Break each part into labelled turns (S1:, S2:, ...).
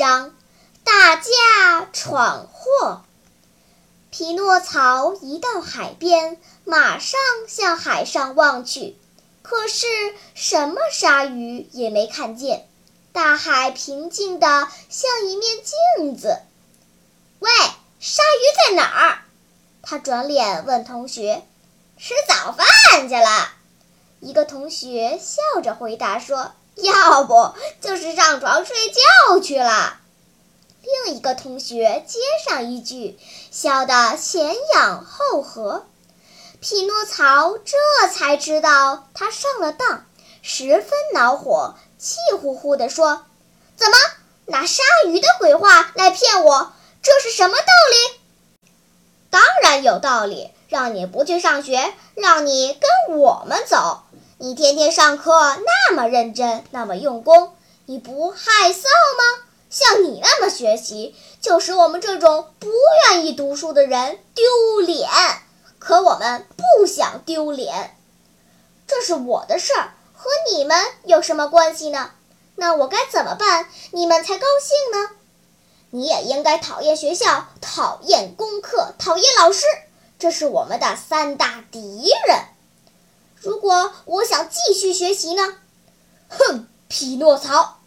S1: 章：大驾闯祸。匹诺曹一到海边，马上向海上望去，可是什么鲨鱼也没看见。大海平静的像一面镜子。喂，鲨鱼在哪儿？他转脸问同学：“吃早饭去了。”一个同学笑着回答说。要不就是上床睡觉去了。另一个同学接上一句，笑得前仰后合。匹诺曹这才知道他上了当，十分恼火，气呼呼地说：“怎么拿鲨鱼的鬼话来骗我？这是什么道理？”“当然有道理，让你不去上学，让你跟我们走。”你天天上课那么认真，那么用功，你不害臊吗？像你那么学习，就使我们这种不愿意读书的人丢脸。可我们不想丢脸，这是我的事儿，和你们有什么关系呢？那我该怎么办，你们才高兴呢？你也应该讨厌学校，讨厌功课，讨厌老师，这是我们的三大敌人。如果我想继续学习呢？哼，匹诺曹！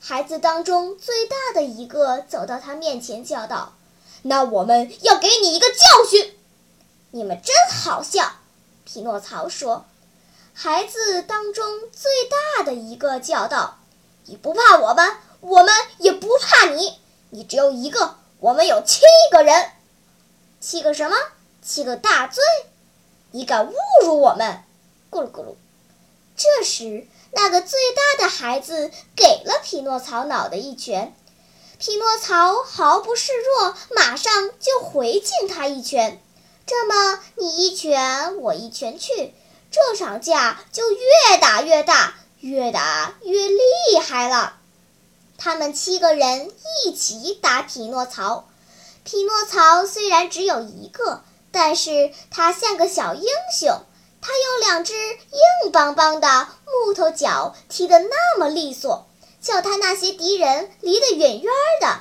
S1: 孩子当中最大的一个走到他面前叫道：“那我们要给你一个教训！”你们真好笑，匹诺曹说。孩子当中最大的一个叫道：“你不怕我们，我们也不怕你。你只有一个，我们有七个人。七个什么？七个大罪！你敢侮辱我们！”咕噜咕噜，这时那个最大的孩子给了匹诺曹脑袋一拳，匹诺曹毫不示弱，马上就回敬他一拳。这么你一拳我一拳去，这场架就越打越大，越打越厉害了。他们七个人一起打匹诺曹。匹诺曹虽然只有一个，但是他像个小英雄。他用两只硬邦邦的木头脚，踢得那么利索，叫他那些敌人离得远远的。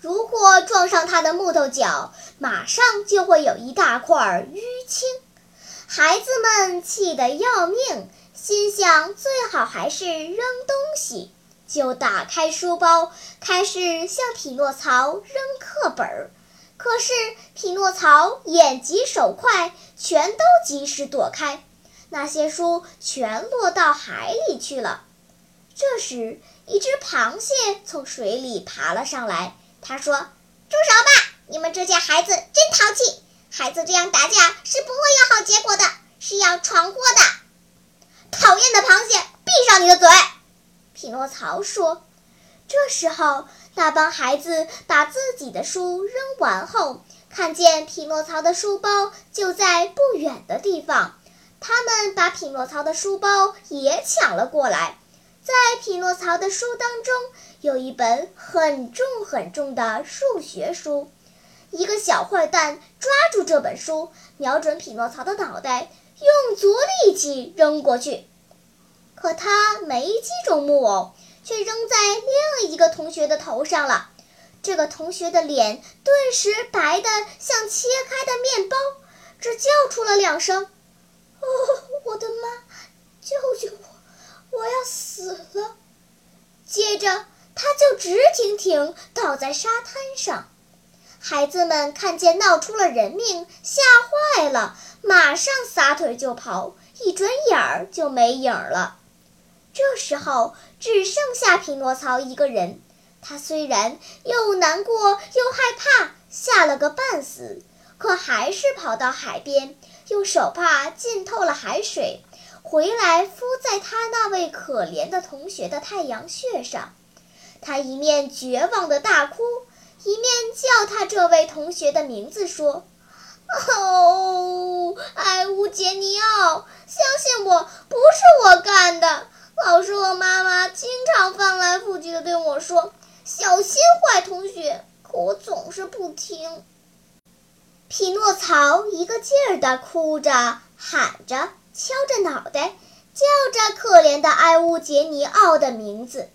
S1: 如果撞上他的木头脚，马上就会有一大块淤青。孩子们气得要命，心想最好还是扔东西，就打开书包，开始向匹诺曹扔课本儿。可是匹诺曹眼疾手快，全都及时躲开，那些书全落到海里去了。这时，一只螃蟹从水里爬了上来。他说：“住手吧，你们这些孩子真淘气！孩子这样打架是不会有好结果的，是要闯祸的。”讨厌的螃蟹，闭上你的嘴！匹诺曹说。这时候。那帮孩子把自己的书扔完后，看见匹诺曹的书包就在不远的地方，他们把匹诺曹的书包也抢了过来。在匹诺曹的书当中，有一本很重很重的数学书。一个小坏蛋抓住这本书，瞄准匹诺曹的脑袋，用足力气扔过去，可他没击中木偶。却扔在另一个同学的头上了，这个同学的脸顿时白的像切开的面包，只叫出了两声：“哦，我的妈！救救我！我要死了！”接着他就直挺挺倒在沙滩上。孩子们看见闹出了人命，吓坏了，马上撒腿就跑，一转眼儿就没影儿了。这时候只剩下匹诺曹一个人，他虽然又难过又害怕，吓了个半死，可还是跑到海边，用手帕浸透了海水，回来敷在他那位可怜的同学的太阳穴上。他一面绝望的大哭，一面叫他这位同学的名字，说：“哦，艾乌杰尼奥，相信我，不是我干的。老师和妈妈经常翻来覆去的对我说，小心坏同学。可我总是不听。”匹诺曹一个劲儿地哭着、喊着、敲着脑袋，叫着可怜的埃乌杰尼奥的名字，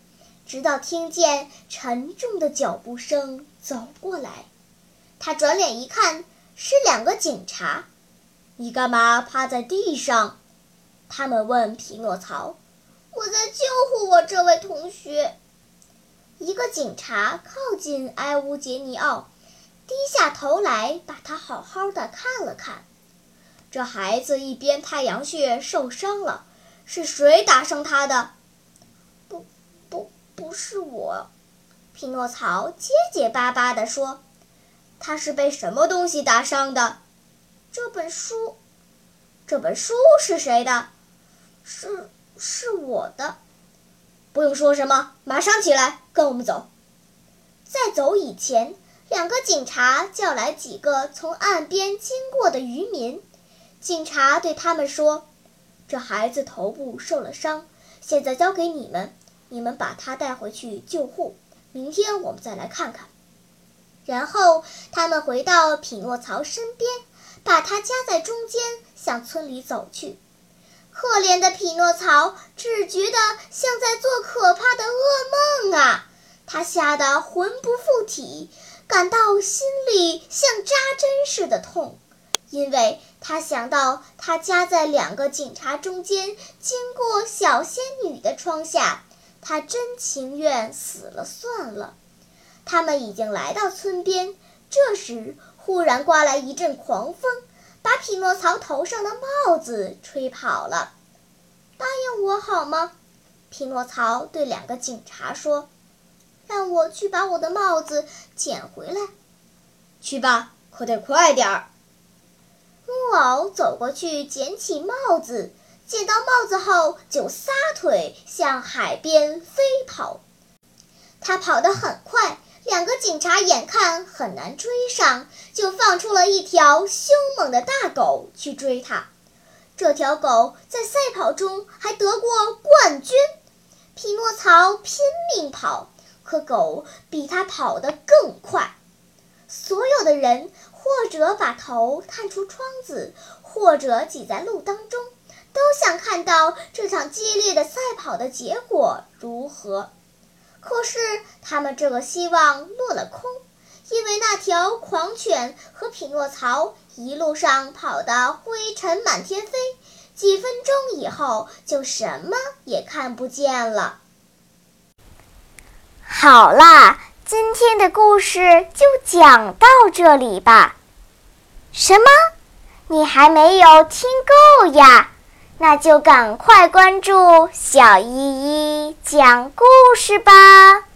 S1: 直到听见沉重的脚步声走过来。他转脸一看，是两个警察。“你干嘛趴在地上？”他们问匹诺曹。“我在救护我这位同学。”一个警察靠近埃乌杰尼奥。低下头来，把他好好的看了看。这孩子一边太阳穴受伤了，是谁打伤他的？不，不，不是我。匹诺曹结结巴巴地说：“他是被什么东西打伤的？”这本书。这本书是谁的？是，是我的。不用说什么，马上起来，跟我们走。在走以前。两个警察叫来几个从岸边经过的渔民，警察对他们说：“这孩子头部受了伤，现在交给你们，你们把他带回去救护。明天我们再来看看。”然后他们回到匹诺曹身边，把他夹在中间，向村里走去。可怜的匹诺曹只觉得像在做可怕的噩梦啊！他吓得魂不附体。感到心里像扎针似的痛，因为他想到他夹在两个警察中间，经过小仙女的窗下，他真情愿死了算了。他们已经来到村边，这时忽然刮来一阵狂风，把匹诺曹头上的帽子吹跑了。答应我好吗？匹诺曹对两个警察说。让我去把我的帽子捡回来，去吧，可得快点儿。木偶走过去捡起帽子，捡到帽子后就撒腿向海边飞跑。他跑得很快，两个警察眼看很难追上，就放出了一条凶猛的大狗去追他。这条狗在赛跑中还得过冠军。匹诺曹拼命跑。可狗比他跑得更快，所有的人或者把头探出窗子，或者挤在路当中，都想看到这场激烈的赛跑的结果如何。可是他们这个希望落了空，因为那条狂犬和匹诺曹一路上跑得灰尘满天飞，几分钟以后就什么也看不见了。
S2: 好啦，今天的故事就讲到这里吧。什么？你还没有听够呀？那就赶快关注小依依讲故事吧。